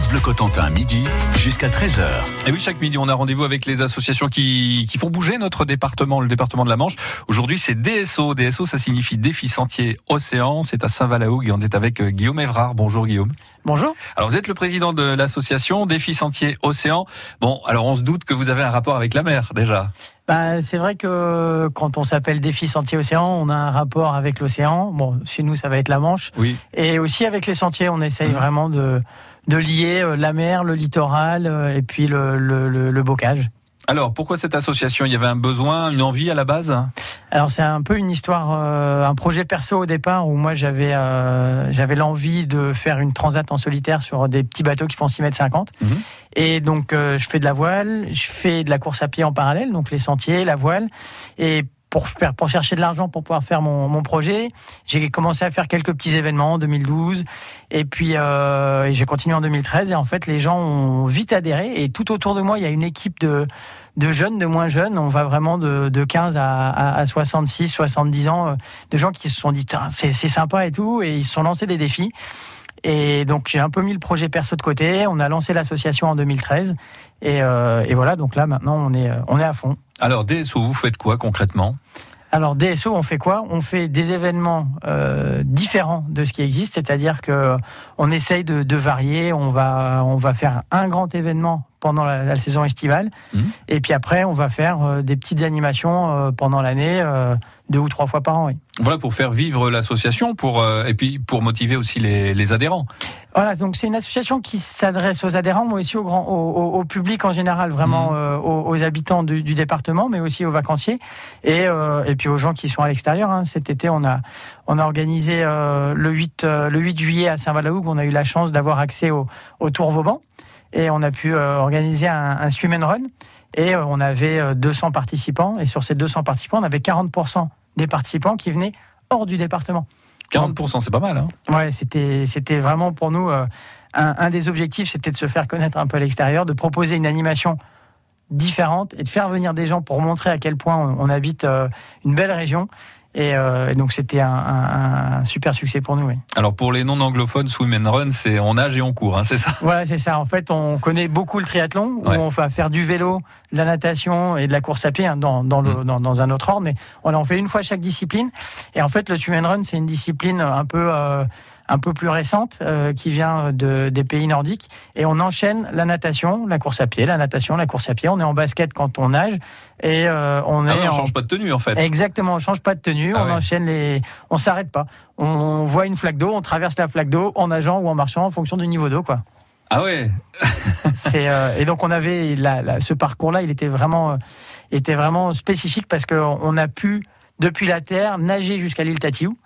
France Bleu Cotentin, midi jusqu'à 13h. Et oui, chaque midi, on a rendez-vous avec les associations qui, qui font bouger notre département, le département de la Manche. Aujourd'hui, c'est DSO. DSO, ça signifie Défi Sentier Océan. C'est à Saint-Valaoug et on est avec euh, Guillaume Evrard. Bonjour Guillaume. Bonjour. Alors, vous êtes le président de l'association Défi Sentier Océan. Bon, alors on se doute que vous avez un rapport avec la mer, déjà. Bah, c'est vrai que quand on s'appelle Défi Sentier Océan, on a un rapport avec l'océan. Bon, chez nous, ça va être la Manche. Oui. Et aussi avec les sentiers, on essaye Mhm. vraiment de, de lier euh, la mer, le littoral euh, et puis le, le, le- le bocage. Alors, pourquoi cette association? Il y avait un besoin, une envie à la base? Alors c'est un peu une histoire, euh, un projet perso au départ où moi j'avais euh, j'avais l'envie de faire une transat en solitaire sur des petits bateaux qui font 6 mètres 50. Mhm. Et donc euh, je fais de la voile, je fais de la course à pied en parallèle, donc les sentiers, la voile. Et pour faire pour chercher de l'argent pour pouvoir faire mon, mon projet, j'ai commencé à faire quelques petits événements en 2012 et puis euh, j'ai continué en 2013 et en fait les gens ont vite adhéré et tout autour de moi il y a une équipe de de jeunes, de moins jeunes, on va vraiment de, de 15 à, à, à 66, 70 ans, euh, de gens qui se sont dit c'est sympa et tout, et ils se sont lancés des défis. Et donc j'ai un peu mis le projet perso de côté. On a lancé l'association en 2013, et, euh, et voilà. Donc là maintenant on est euh, on est à fond. Alors, DSO, vous faites quoi concrètement? Alors DSO, on fait quoi? On fait des événements euh, différents de ce qui existe, c'est-à-dire que on essaye de, de varier. On va on va faire un grand événement pendant la, la saison estivale, Mhm. et puis après on va faire euh, des petites animations euh, pendant l'année, euh, deux ou trois fois par an. Oui. Voilà, pour faire vivre l'association pour, et puis pour motiver aussi les, les adhérents. Voilà, donc c'est une association qui s'adresse aux adhérents, mais aussi au, grand, au, public en général, vraiment Mhm. euh, aux, aux habitants du, du département, mais aussi aux vacanciers et, euh, et puis aux gens qui sont à l'extérieur. hein. Cet été, on a, on a organisé euh, le, 8, euh, le 8 juillet à Saint-Valaoug, on a eu la chance d'avoir accès au, au Tour Vauban et on a pu euh, organiser un, un swim and run. Et euh, on avait euh, 200 participants, et sur ces 200 participants, on avait 40% des participants qui venaient hors du département. 40%, c'est pas mal. Hein Ouais, c'était c'était vraiment pour nous euh, un, un des objectifs, c'était de se faire connaître un peu à l'extérieur, de proposer une animation différente et de faire venir des gens pour montrer à quel point on, on habite euh, une belle région. Et, euh, et donc c'était un, un- un super succès pour nous. Oui. Alors, pour les non-anglophones, swim and run, c'est on nage et on court, hein, c'est ça? Voilà, c'est ça. En fait, on connaît beaucoup le triathlon, Ouais. où on va faire du vélo, de la natation et de la course à pied hein, dans, dans, le, Mm. dans, dans un autre ordre, mais on en fait une fois chaque discipline. Et en fait, le swim and run, c'est une discipline un peu, euh, un peu plus récente euh, qui vient de, des pays nordiques. Et on enchaîne la natation, la course à pied, la natation, la course à pied. On est en basket quand on nage et euh, on Ah est on en- change pas de tenue, en fait. Exactement, on change pas de tenue, Ah on ouais. enchaîne les, on s'arrête pas. On voit une flaque d'eau, on traverse la flaque d'eau en nageant ou en marchant en fonction du niveau d'eau, quoi. Ah ouais C'est euh, et donc on avait la- la- ce parcours-là, il était vraiment, euh, était vraiment spécifique parce qu'on a pu depuis la terre nager jusqu'à l'île Tatiou.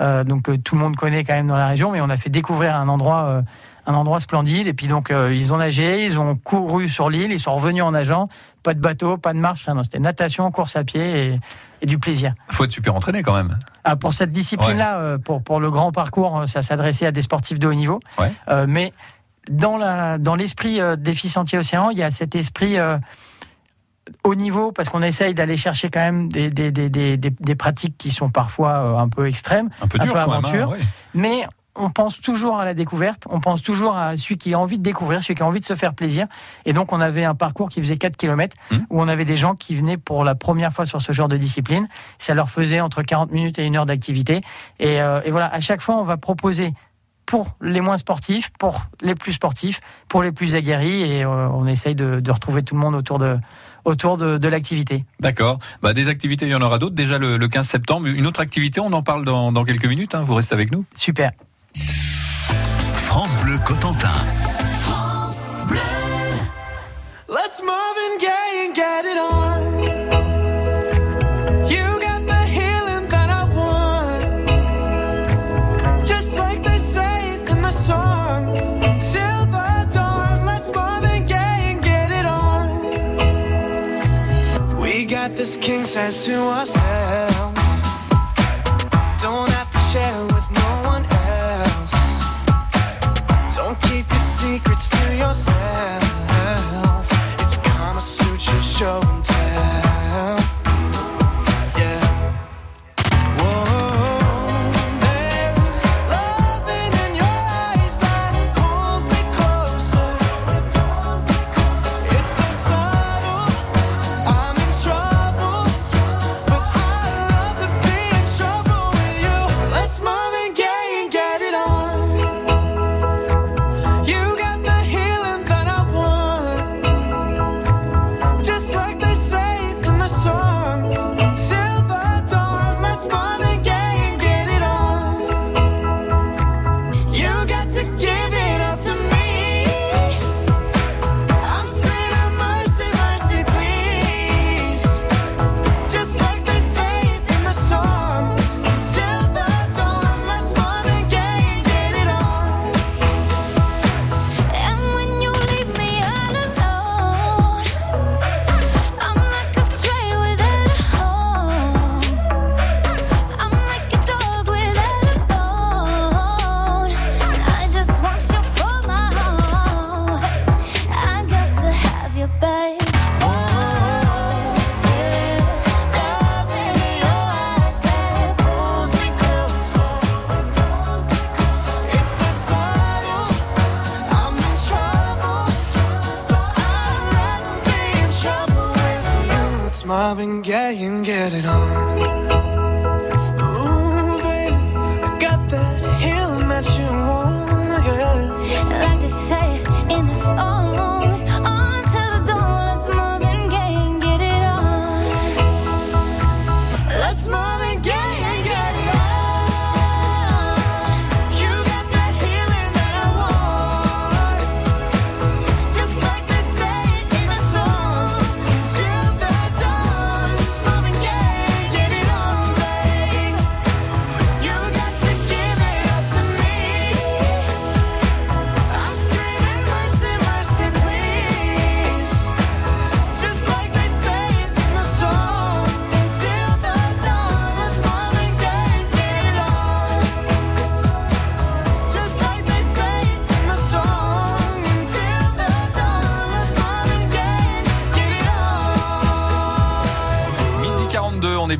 Euh, donc euh, tout le monde connaît quand même dans la région, mais on a fait découvrir un endroit, euh, un endroit splendide. Et puis donc euh, ils ont nagé, ils ont couru sur l'île, ils sont revenus en nageant. Pas de bateau, pas de marche, non, c'était natation, course à pied et, et du plaisir. Faut être super entraîné quand même. Ah, pour cette discipline-là, euh, pour, pour le grand parcours, ça s'adressait à des sportifs de haut niveau. Ouais. Euh, mais dans la dans l'esprit euh, défi Sentier Océan, il y a cet esprit haut niveau parce qu'on essaye d'aller chercher quand même des, des, des, des, pratiques qui sont parfois euh, un peu extrêmes, Un peu Un dur peu même. aventure. hein, ouais. mais on pense toujours à la découverte, on pense toujours à celui qui a envie de découvrir, celui qui a envie de se faire plaisir. Et donc on avait un parcours qui faisait 4 km Mhm. où on avait des gens qui venaient pour la première fois sur ce genre de discipline. Ça leur faisait entre 40 minutes et une heure d'activité. Et, euh, et voilà, à chaque fois on va proposer pour les moins sportifs, pour les plus sportifs, pour les plus aguerris, et euh, on essaye de, de retrouver tout le monde autour de, autour de, de l'activité. D'accord. Bah, des activités, il y en aura d'autres. Déjà le, le 15 septembre, une autre activité, on en parle dans, dans quelques minutes. hein. Vous restez avec nous. Super. France Bleu Cotentin. Let's Marvin Gaye and get it on. King size to ourselves.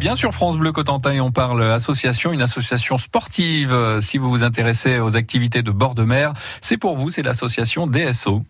Bien sur France Bleu Cotentin on parle association, une association sportive. Si vous vous intéressez aux activités de bord de mer, c'est pour vous, c'est l'association DSO.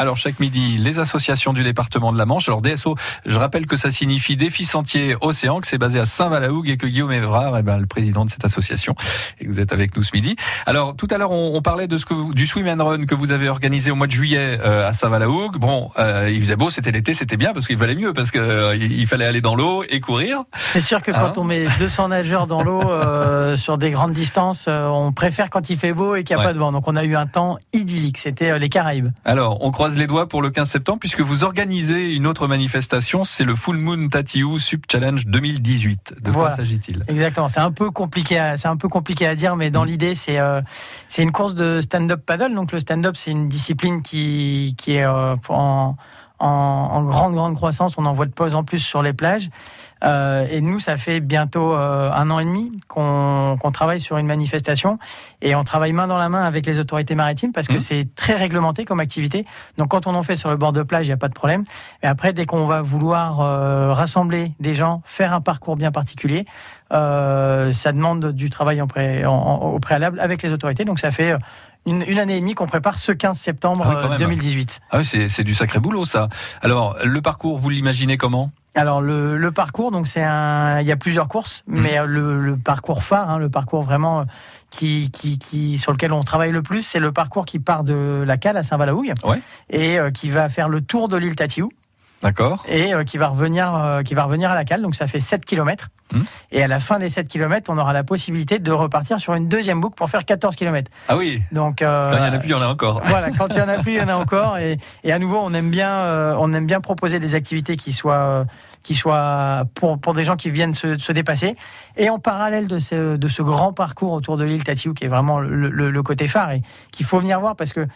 Alors chaque midi, les associations du département de la Manche. Alors DSO, je rappelle que ça signifie Défi Sentier Océan, que c'est basé à Saint-Valahougue et que Guillaume Évrard est ben, le président de cette association et que vous êtes avec nous ce midi. Alors tout à l'heure, on, on parlait de ce que vous- du swim and run que vous avez organisé au mois de juillet euh, à Saint-Valahougue. Bon, euh, il faisait beau, c'était l'été, c'était bien parce qu'il valait mieux parce que euh, il fallait aller dans l'eau et courir. C'est sûr que Hein quand on met 200 nageurs dans l'eau euh, sur des grandes distances, euh, on préfère quand il fait beau et qu'il n'y a Ouais. pas de vent. Donc on a eu un temps idyllique. C'était les Caraïbes. Alors, on croise les doigts pour le 15 septembre puisque vous organisez une autre manifestation, c'est le Full Moon Tatiou Sub Challenge 2018. De quoi s'agit-il? Exactement. C'est un peu compliqué. À, c'est un peu compliqué à dire, mais dans l'idée, c'est euh, c'est une course de stand-up paddle. Donc le stand-up, c'est une discipline qui qui est euh, en, en en grande grande croissance. On en voit de plus en plus sur les plages. Euh, et nous, ça fait bientôt euh, un an et demi qu'on travaille sur une manifestation et on travaille main dans la main avec les autorités maritimes parce que Mmh. c'est très réglementé comme activité. Donc quand on en fait sur le bord de plage, il n'y a pas de problème. Mais après, dès qu'on va vouloir euh, rassembler des gens, faire un parcours bien particulier, ça demande du travail en pré- en- en- au préalable avec les autorités. Donc ça fait une, une année et demie qu'on prépare ce 15 septembre Ah oui, quand euh, même. 2018. Ah oui, c'est c'est du sacré boulot ça. Alors, le parcours, vous l'imaginez comment? Alors le, le parcours, donc c'est un, il y a plusieurs courses, Mhm. mais euh, le, le parcours phare, hein, le parcours vraiment euh, qui, qui, qui, sur lequel on travaille le plus, c'est le parcours qui part de la cale à Saint-Valahougue Ouais. et euh, qui va faire le tour de l'île Tatiou D'accord et euh, qui va revenir, euh, qui va revenir à la cale. Donc ça fait 7 km. Mhm. Et à la fin des 7 km, on aura la possibilité de repartir sur une deuxième boucle pour faire 14 km. Ah oui, Donc euh, quand il y en a plus, il y en a encore. voilà, quand il y en a plus, il y en a encore. Et, et à nouveau, on aime bien, on aime bien proposer des activités qui soient, qui soient pour, pour des gens qui viennent se, se dépasser. Et en parallèle de ce, de ce grand parcours autour de l'île Tatiou, qui est vraiment le, le- côté phare et qu'il faut venir voir parce que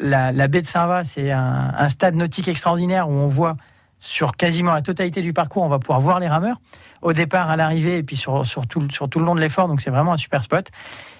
la, la baie de Saint-Va, c'est un, un stade nautique extraordinaire où on voit sur quasiment la totalité du parcours, on va pouvoir voir les rameurs au départ, à l'arrivée et puis sur, sur, tout, sur tout le long de l'effort. Donc c'est vraiment un super spot.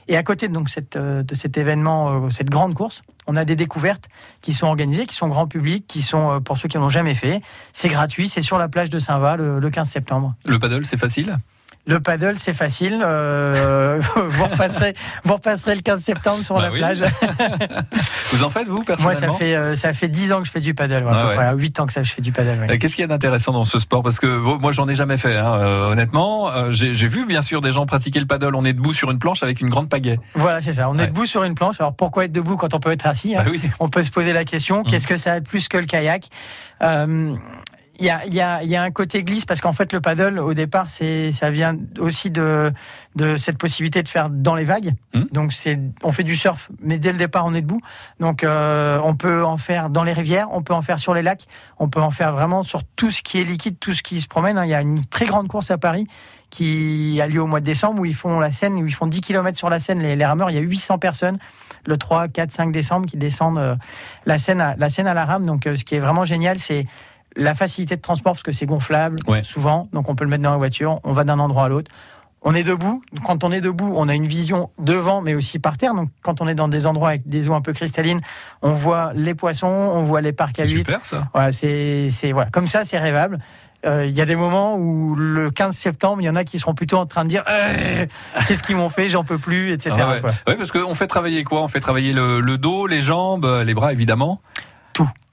Et à côté donc, euh, de cet événement, euh, cette grande course, on a des découvertes qui sont organisées, qui sont grand public, qui sont euh, pour ceux qui n'en ont jamais fait. C'est gratuit, c'est sur la plage de Saint-Va le, le 15 septembre. Le paddle, c'est facile? Le paddle, c'est facile. euh, vous, repasserez, vous repasserez le 15 septembre sur Bah la oui. plage. Vous en faites, vous, Moi, personnellement ça fait, euh, ça fait 10 ans que je fais du paddle. Ouais, Ah à peu ouais. près, 8 ans que ça, je fais du paddle. ouais. Qu'est-ce qu'il y a d'intéressant dans ce sport Parce que bon, moi, j'en ai jamais fait, hein, euh, honnêtement. J'ai vu, bien sûr, des gens pratiquer le paddle. On est debout sur une planche avec une grande pagaie. Voilà, c'est ça. On est debout sur une planche. Alors pourquoi être debout quand on peut être assis hein Bah oui. On peut se poser la question Mmh. qu'est-ce que ça a de plus que le kayak Il y, a, y, a, y a un côté glisse parce qu'en fait le paddle au départ c'est ça vient aussi de de cette possibilité de faire dans les vagues. Mmh. Donc c'est on fait du surf mais dès le départ on est debout. Donc euh, on peut en faire dans les rivières, on peut en faire sur les lacs, on peut en faire vraiment sur tout ce qui est liquide, tout ce qui se promène. hein. Il y a une très grande course à Paris qui a lieu au mois de décembre où ils font la Seine, où ils font 10 km sur la Seine, les, les rameurs, il y a 800 personnes le 3, 4, 5 décembre qui descendent euh, la, Seine à, la Seine à la rame. Donc euh, ce qui est vraiment génial, c'est la facilité de transport parce que c'est gonflable Ouais. souvent, donc on peut le mettre dans la voiture, on va d'un endroit à l'autre. On est debout. Quand on est debout, on a une vision devant, mais aussi par terre. Donc, quand on est dans des endroits avec des eaux un peu cristallines, on voit les poissons, on voit les parcs à C'est huîtres. super, ça. Voilà, c'est, c'est voilà, comme ça, c'est rêvable. Euh, Il y a des moments où le 15 septembre, il y en a qui seront plutôt en train de dire Euh, qu'est-ce qu'ils m'ont fait, j'en peux plus, etc. Ah ouais. quoi. Ouais, parce qu'on fait travailler quoi? On fait travailler le, le dos, les jambes, les bras, évidemment.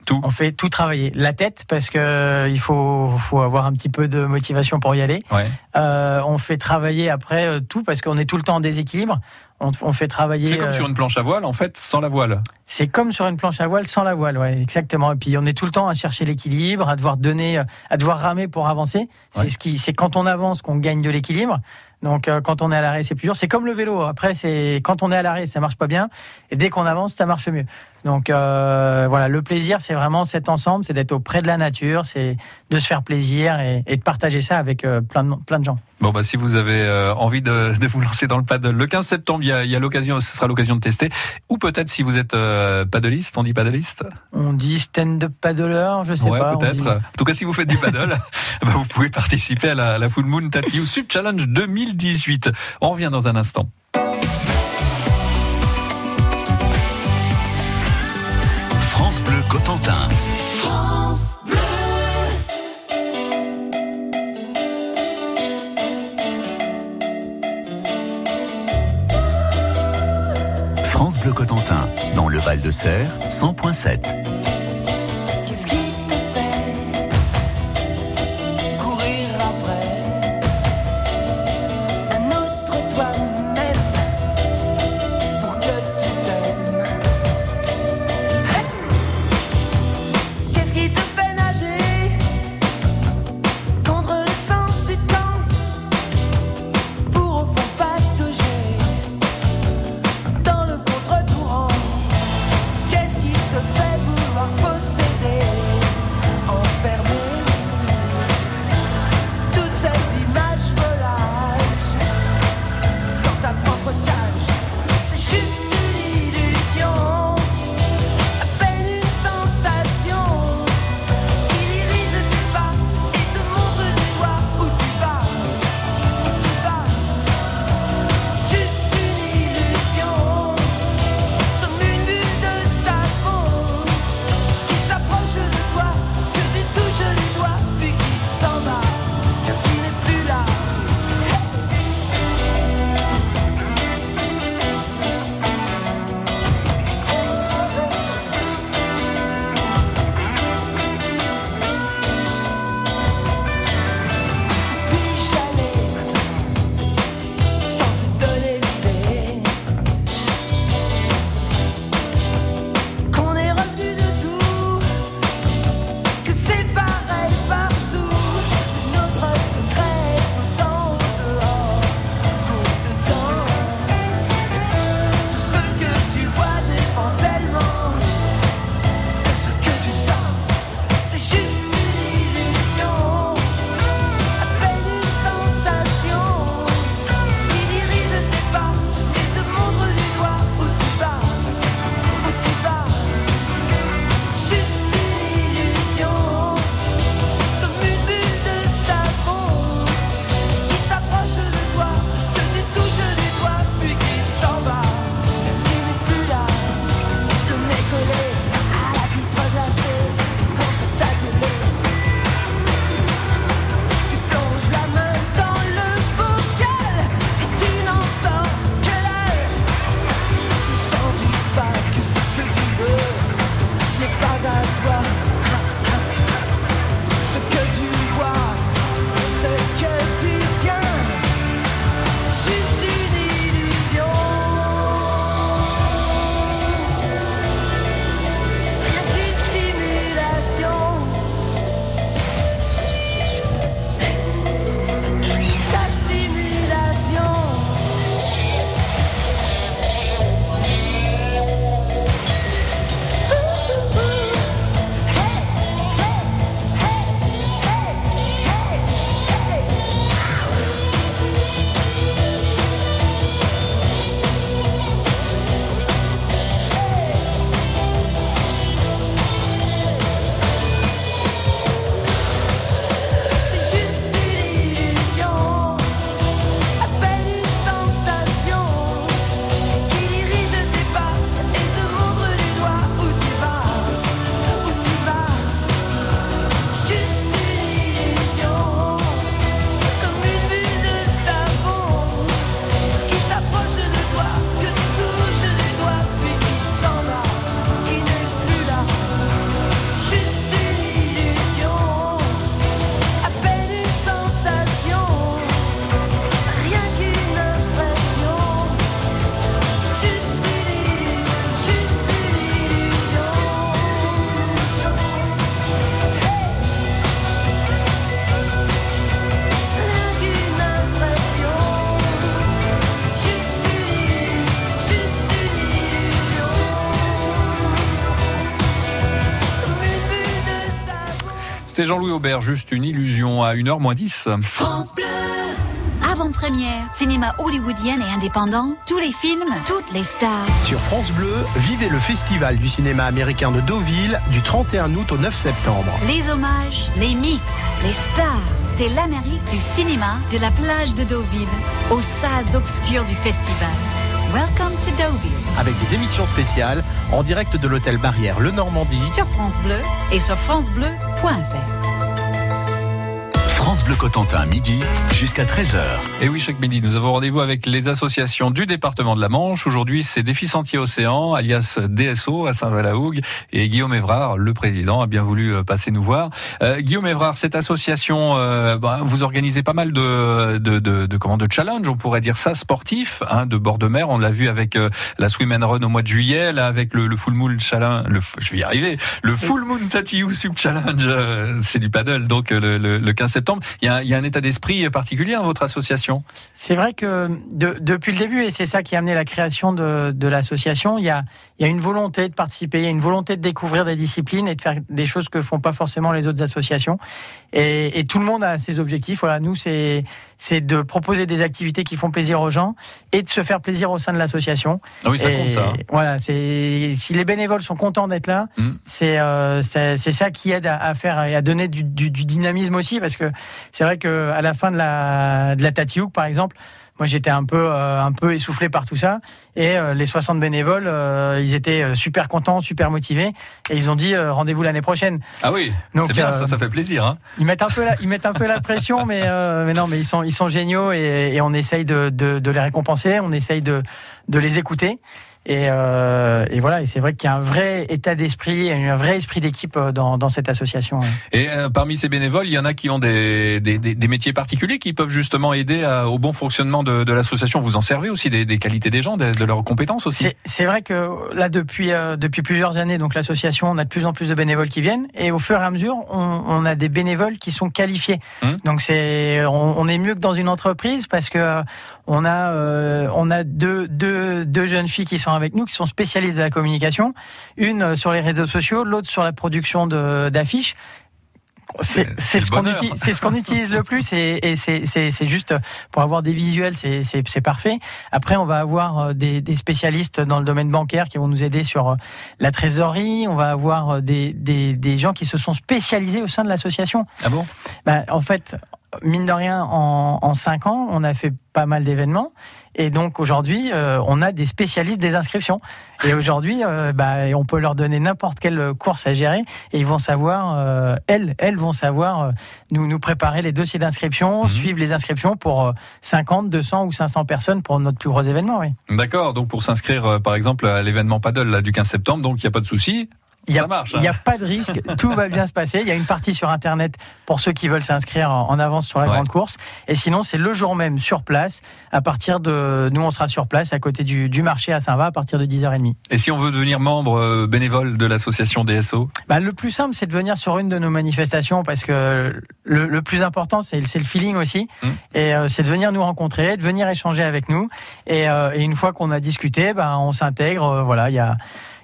Tout. On fait tout travailler. La tête, parce que euh, il faut, faut avoir un petit peu de motivation pour y aller. Ouais. Euh, on fait travailler après euh, tout, parce qu'on est tout le temps en déséquilibre. On, on fait travailler. C'est comme euh, sur une planche à voile, en fait, sans la voile. C'est comme sur une planche à voile sans la voile, ouais, exactement. Et puis on est tout le temps à chercher l'équilibre, à devoir donner, à devoir ramer pour avancer. C'est Ouais. ce qui, c'est quand on avance qu'on gagne de l'équilibre. Donc euh, quand on est à l'arrêt, c'est plus dur. C'est comme le vélo. Après, c'est quand on est à l'arrêt, ça marche pas bien, et dès qu'on avance, ça marche mieux. Donc euh, voilà, le plaisir, c'est vraiment cet ensemble, c'est d'être auprès de la nature, c'est de se faire plaisir et, et de partager ça avec euh, plein de plein de gens. Bon, bah, si vous avez euh, envie de, de vous lancer dans le paddle, le 15 septembre, il y a, l'occasion, ce sera l'occasion de tester. Ou peut-être si vous êtes paddleiste, on dit paddleiste On dit stand-up paddler, je sais Ouais, pas. peut-être. dit- En tout cas, si vous faites du paddle, bah, vous pouvez participer à la, la Full Moon Tattoo Sub Challenge 2018. On revient dans un instant. De Serre, 100.7. C'était Jean-Louis Aubert, juste une illusion à 1h moins 10. Avant-première, cinéma hollywoodien et indépendant, tous les films, toutes les stars. Sur France Bleu, vivez le festival du cinéma américain de Deauville du 31 août au 9 septembre. Les hommages, les mythes, les stars. C'est l'Amérique du cinéma de la plage de Deauville aux salles obscures du festival. Welcome to Deauville Avec des émissions spéciales en direct de l'hôtel Barrière Le Normandie. sur France Bleu et sur francebleu.fr. France Bleu Cotentin, midi jusqu'à 13h. Et oui, chaque midi, nous avons rendez-vous avec les associations du département de la Manche. Aujourd'hui, c'est Défi Sentier Océan, alias DSO à Saint-Valahougue. Et Guillaume Évrard, le président, a bien voulu euh, passer nous voir. Euh, Guillaume Évrard, cette association, euh, bah, vous organisez pas mal de, de, de, de, comment, de challenges, on pourrait dire ça, sportifs, hein, de bord de mer. On l'a vu avec euh, la Swim and Run au mois de juillet, là, avec le, le Full Moon Challenge, le, je vais y arriver, le Full Moon Tatiou Sub Challenge, euh, c'est du paddle, donc le, le, le 15 septembre. Il y a, un- état d'esprit particulier dans votre association. C'est vrai que de- depuis le début, et c'est ça qui a amené la création de l'association, il y a, il y a une volonté de participer, il y a une volonté de découvrir des disciplines et de faire des choses que font pas forcément les autres associations. Et, et tout le monde a ses objectifs. Voilà, nous, c'est c'est de proposer des activités qui font plaisir aux gens et de se faire plaisir au sein de l'association. Ah oui, ça Et compte ça. hein. Voilà, c'est si les bénévoles sont contents d'être là, Mm. c'est euh, c'est ça qui aide à, à faire et à donner du, du- du dynamisme aussi, parce que c'est vrai que à la fin de la de la Tatiouk, par exemple, moi j'étais un peu euh, un peu essoufflé par tout ça, et euh, les 60 bénévoles, euh, ils étaient super contents, super motivés, et ils ont dit rendez-vous l'année prochaine. Ah oui, Donc, bien, ça, ça fait plaisir. Hein. Ils mettent un peu la, ils mettent un peu la pression, mais mais non, mais ils sont ils sont géniaux et, et on essaye de, de, de les récompenser, on essaye de de les écouter. Et, euh, et voilà, et c'est vrai qu'il y a un vrai état d'esprit, un vrai esprit d'équipe euh, dans, dans cette association. Et euh, parmi ces bénévoles, il y en a qui ont des, des, des, des métiers particuliers qui peuvent justement aider à- au bon fonctionnement de, de l'association. Vous en servez aussi des, des qualités des gens, de, de leurs compétences aussi. C'est- vrai que là, depuis, euh, depuis plusieurs années, donc l'association, on a de plus en plus de bénévoles qui viennent, et au fur et à mesure, on, on a des bénévoles qui sont qualifiés. Hum. Donc c'est, on, on est mieux que dans une entreprise parce que on a, euh, on a deux, deux, deux jeunes filles qui sont avec nous, qui sont spécialistes de la communication, une euh, sur les réseaux sociaux, l'autre sur la production de- d'affiches. C'est ce qu'on utilise, c'est ce qu'on utilise le plus et, et c'est- c'est c'est juste pour avoir des visuels, c'est c'est- c'est parfait. Après, on va avoir euh, des, des spécialistes dans le domaine bancaire qui vont nous aider sur la trésorerie. On va avoir des, des, des gens qui se sont spécialisés au sein de l'association. Ah bon? Bah, en fait, mine de rien, en, en cinq ans, on a fait pas mal d'événements. Et donc aujourd'hui, euh, on a des spécialistes des inscriptions. Et aujourd'hui, euh, bah, on peut leur donner n'importe quelle course à gérer et ils vont savoir, euh, elles, elles vont savoir nous, nous préparer les dossiers d'inscription, Mhm. suivre les inscriptions pour euh, 50, 200 ou 500 personnes pour notre plus gros événement. Oui. D'accord. Donc pour s'inscrire, par exemple, à l'événement paddle là, du 15 septembre, donc il n'y a pas de souci. Il a, n'y hein. a pas de risque, tout va bien se passer. Il y a une partie sur Internet pour ceux qui veulent s'inscrire en avance sur la Ouais. grande course. Et sinon, c'est le jour même sur place. À partir de, nous, on sera sur place à côté du, du marché à Saint-Va à partir de 10h30. Et si on veut devenir membre euh, bénévole de l'association DSO Bah, le plus simple, c'est de venir sur une de nos manifestations parce que le, le plus important, c'est le feeling aussi. Mm. Et euh, c'est de venir nous rencontrer, de venir échanger avec nous. Et, euh, et une fois qu'on a discuté, bah, on s'intègre. euh, voilà, il y a,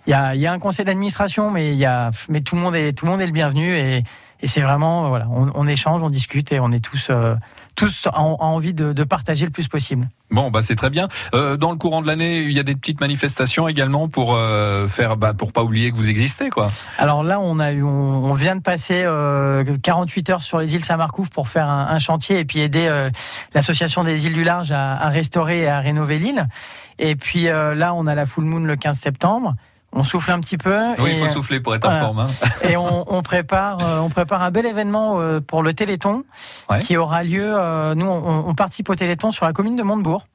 il y, a, y a un conseil d'administration, mais, il y a, mais tout, le monde est, tout le monde est le bienvenu. Et, et c'est vraiment, euh, voilà, on, on échange, on discute et on est tous, euh, tous en, en envie de, de partager le plus possible. Bon, bah c'est très bien. Euh, dans le courant de l'année, il y a des petites manifestations également pour euh, faire, bah, pour pas oublier que vous existez, quoi. Alors là, on a eu, on, on vient de passer euh, 48 heures sur les îles Saint-Marcouf pour faire un, un chantier et puis aider euh, l'association des îles du large à, à restaurer et à rénover l'île. Et puis euh, là, on a la full moon le 15 septembre. On souffle un petit peu Oui, il faut souffler pour être en forme. Hein. et on, on prépare, euh, on prépare un bel événement euh, pour le Téléthon Ouais. qui aura lieu. euh, nous, on, on participe au Téléthon sur la commune de Montebourg.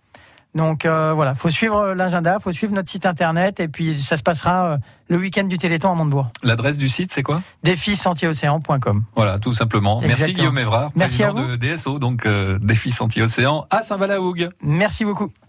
Donc voilà, faut suivre l'agenda, faut suivre notre site internet et puis ça se passera le week-end du Téléthon à Montebourg. L'adresse du site, c'est quoi? Défi sentierocéan.com. Voilà, tout simplement. Merci. Guillaume Évrard, Merci à président de DSO, donc Défi Sentier Océan à Saint-Valahougue. Merci beaucoup.